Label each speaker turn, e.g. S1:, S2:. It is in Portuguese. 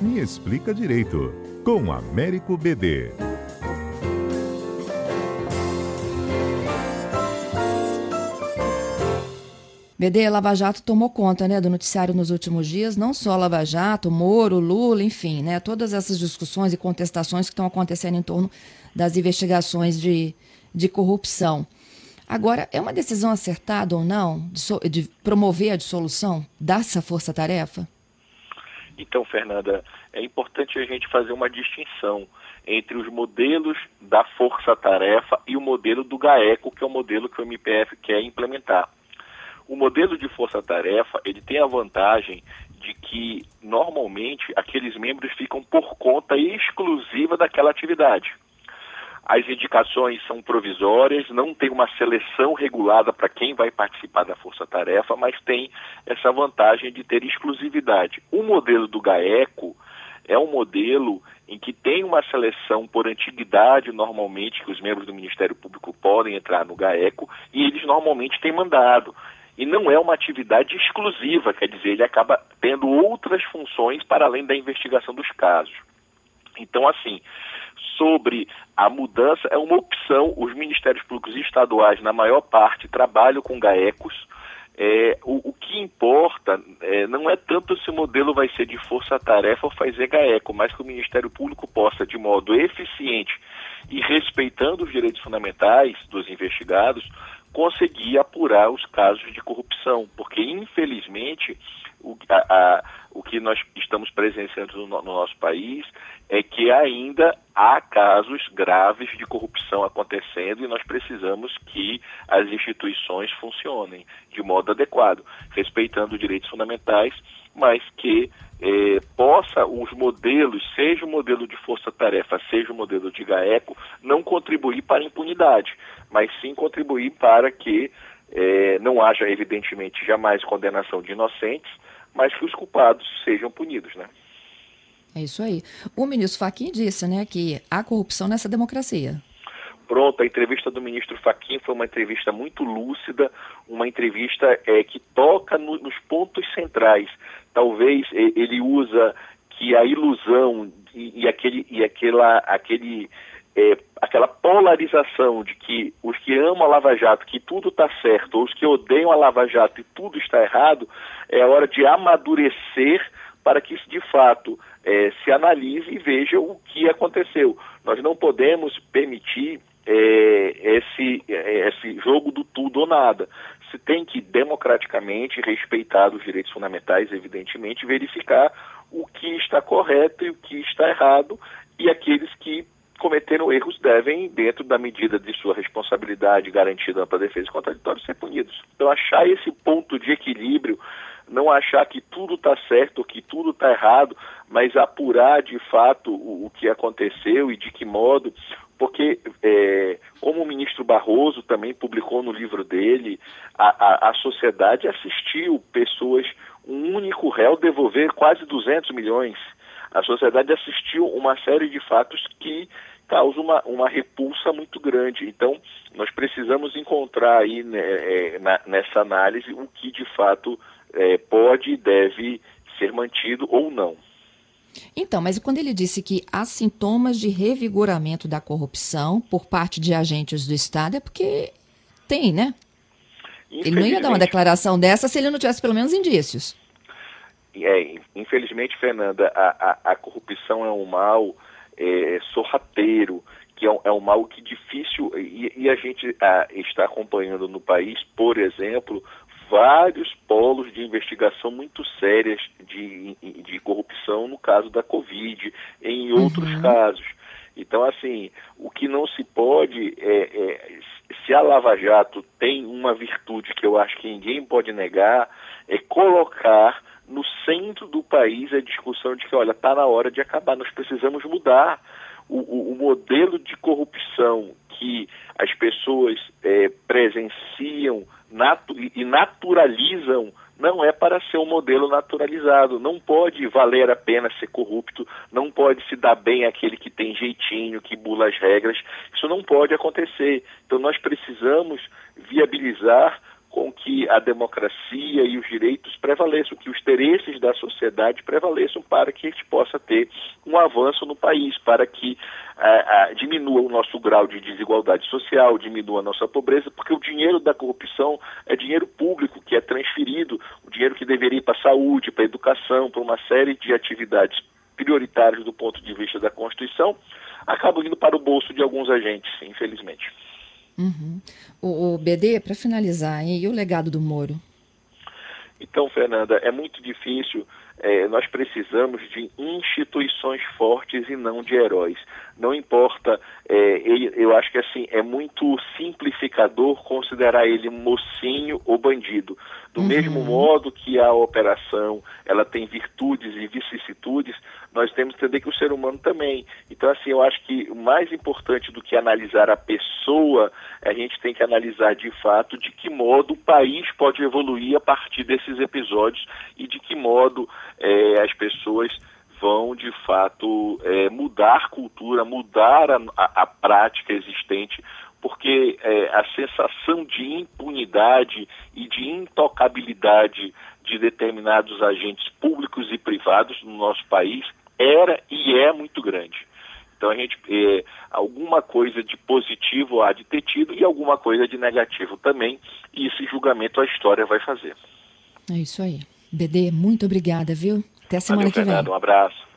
S1: Me Explica Direito, com Américo BD.
S2: BD, Lava Jato tomou conta né, do noticiário nos últimos dias, não só Lava Jato, Moro, Lula, enfim, né, todas essas discussões e contestações que estão acontecendo em torno das investigações de, de corrupção. Agora, é uma decisão acertada ou não de, de promover a dissolução dessa força-tarefa?
S3: Então, Fernanda, é importante a gente fazer uma distinção entre os modelos da força-tarefa e o modelo do GAECO, que é o modelo que o MPF quer implementar. O modelo de força-tarefa, ele tem a vantagem de que, normalmente, aqueles membros ficam por conta exclusiva daquela atividade. As indicações são provisórias, não tem uma seleção regulada para quem vai participar da força-tarefa, mas tem essa vantagem de ter exclusividade. O modelo do GAECO é um modelo em que tem uma seleção por antiguidade, normalmente, que os membros do Ministério Público podem entrar no GAECO, e eles normalmente têm mandado e não é uma atividade exclusiva, quer dizer, ele acaba tendo outras funções para além da investigação dos casos. Então, assim, sobre a mudança, é uma opção. Os ministérios públicos estaduais, na maior parte, trabalham com GAECOS. É, o, o, que importa é, não é tanto se o modelo vai ser de força-tarefa ou fazer GAECO, mas que o Ministério Público possa, de modo eficiente e respeitando os direitos fundamentais dos investigados, conseguir apurar os casos de corrupção, porque infelizmente o, a, a, o que nós estamos presenciando no, no, nosso país é que ainda há casos graves de corrupção acontecendo e nós precisamos que as instituições funcionem de modo adequado, respeitando direitos fundamentais, mas que eh, possa os modelos, seja o modelo de força-tarefa, seja o modelo de GAECO, não contribuir para a impunidade, mas sim contribuir para que eh, não haja, evidentemente, jamais condenação de inocentes, mas que os culpados sejam punidos, né?
S2: É isso aí. O ministro Fachin disse, né, que há corrupção nessa democracia.
S3: Pronto, a entrevista do ministro Fachin foi uma entrevista muito lúcida, uma entrevista é, que toca no, nos pontos centrais. Talvez ele usa que a ilusão e, e aquele, e aquela, aquele é, aquela polarização de que os que amam a Lava Jato, que tudo está certo, ou os que odeiam a Lava Jato e tudo está errado, é hora de amadurecer para que isso de fato é, se analise e veja o que aconteceu. Nós não podemos permitir é, esse, é, esse jogo do tudo ou nada. Se tem que democraticamente respeitar os direitos fundamentais, evidentemente, verificar o que está correto e o que está errado e aqueles que cometeram erros devem, dentro da medida de sua responsabilidade garantida para defesa contraditória, ser punidos. Então, achar esse ponto de equilíbrio, não achar que tudo está certo, que tudo está errado, mas apurar de fato o, o, que aconteceu e de que modo, porque, é, como o ministro Barroso também publicou no livro dele, a, a, a sociedade assistiu pessoas, um único réu devolver quase 200 milhões a sociedade assistiu uma série de fatos que causa uma, uma repulsa muito grande. Então, nós precisamos encontrar aí né, é, na, nessa análise o que de fato é, pode e deve ser mantido ou não.
S2: Então, mas quando ele disse que há sintomas de revigoramento da corrupção por parte de agentes do Estado, é porque tem, né? Ele não ia dar uma declaração dessa se ele não tivesse pelo menos indícios.
S3: É, infelizmente, Fernanda, a, a, a corrupção é um mal é, sorrateiro, que é um, é um, mal que difícil, e, e a gente a, está acompanhando no país, por exemplo, vários polos de investigação muito sérias de, de corrupção no caso da Covid, em outros uhum. casos. Então, assim, o que não se pode é, é, se a Lava Jato tem uma virtude que eu acho que ninguém pode negar, é colocar no centro do país a discussão de que, olha, está na hora de acabar, nós precisamos mudar o, o, o modelo de corrupção que as pessoas é, presenciam natu e naturalizam não é para ser um modelo naturalizado. Não pode valer a pena ser corrupto, não pode se dar bem aquele que tem jeitinho, que bula as regras. Isso não pode acontecer. Então nós precisamos viabilizar com que a democracia e os direitos prevaleçam, que os interesses da sociedade prevaleçam para que a gente possa ter um avanço no país, para que uh, uh, diminua o nosso grau de desigualdade social, diminua a nossa pobreza, porque o dinheiro da corrupção é dinheiro público que é transferido, o dinheiro que deveria ir para a saúde, para a educação, para uma série de atividades prioritárias do ponto de vista da Constituição, acabam indo para o bolso de alguns agentes, infelizmente.
S2: Uhum. O, o BD, para finalizar, e o legado do Moro?
S3: Então, Fernanda, é muito difícil. É, nós precisamos de instituições fortes e não de heróis. Não importa, é, eu acho que assim é muito simplificador considerar ele mocinho ou bandido. Do uhum. mesmo modo que a operação ela tem virtudes e vicissitudes, nós temos que entender que o ser humano também. Então, assim, eu acho que o mais importante do que analisar a pessoa, a gente tem que analisar de fato de que modo o país pode evoluir a partir desses episódios e de que modo é, as pessoas vão de fato é, mudar cultura, mudar a, a, a prática existente, porque é, a sensação de impunidade e de intocabilidade de determinados agentes públicos e privados no nosso país era e é muito grande. Então a gente é, alguma coisa de positivo há de ter tido e alguma coisa de negativo também, e esse julgamento a história vai fazer.
S2: É isso aí. BD, muito obrigada, viu? Até semana
S3: Valeu,
S2: que
S3: Fernando,
S2: vem.
S3: Um abraço.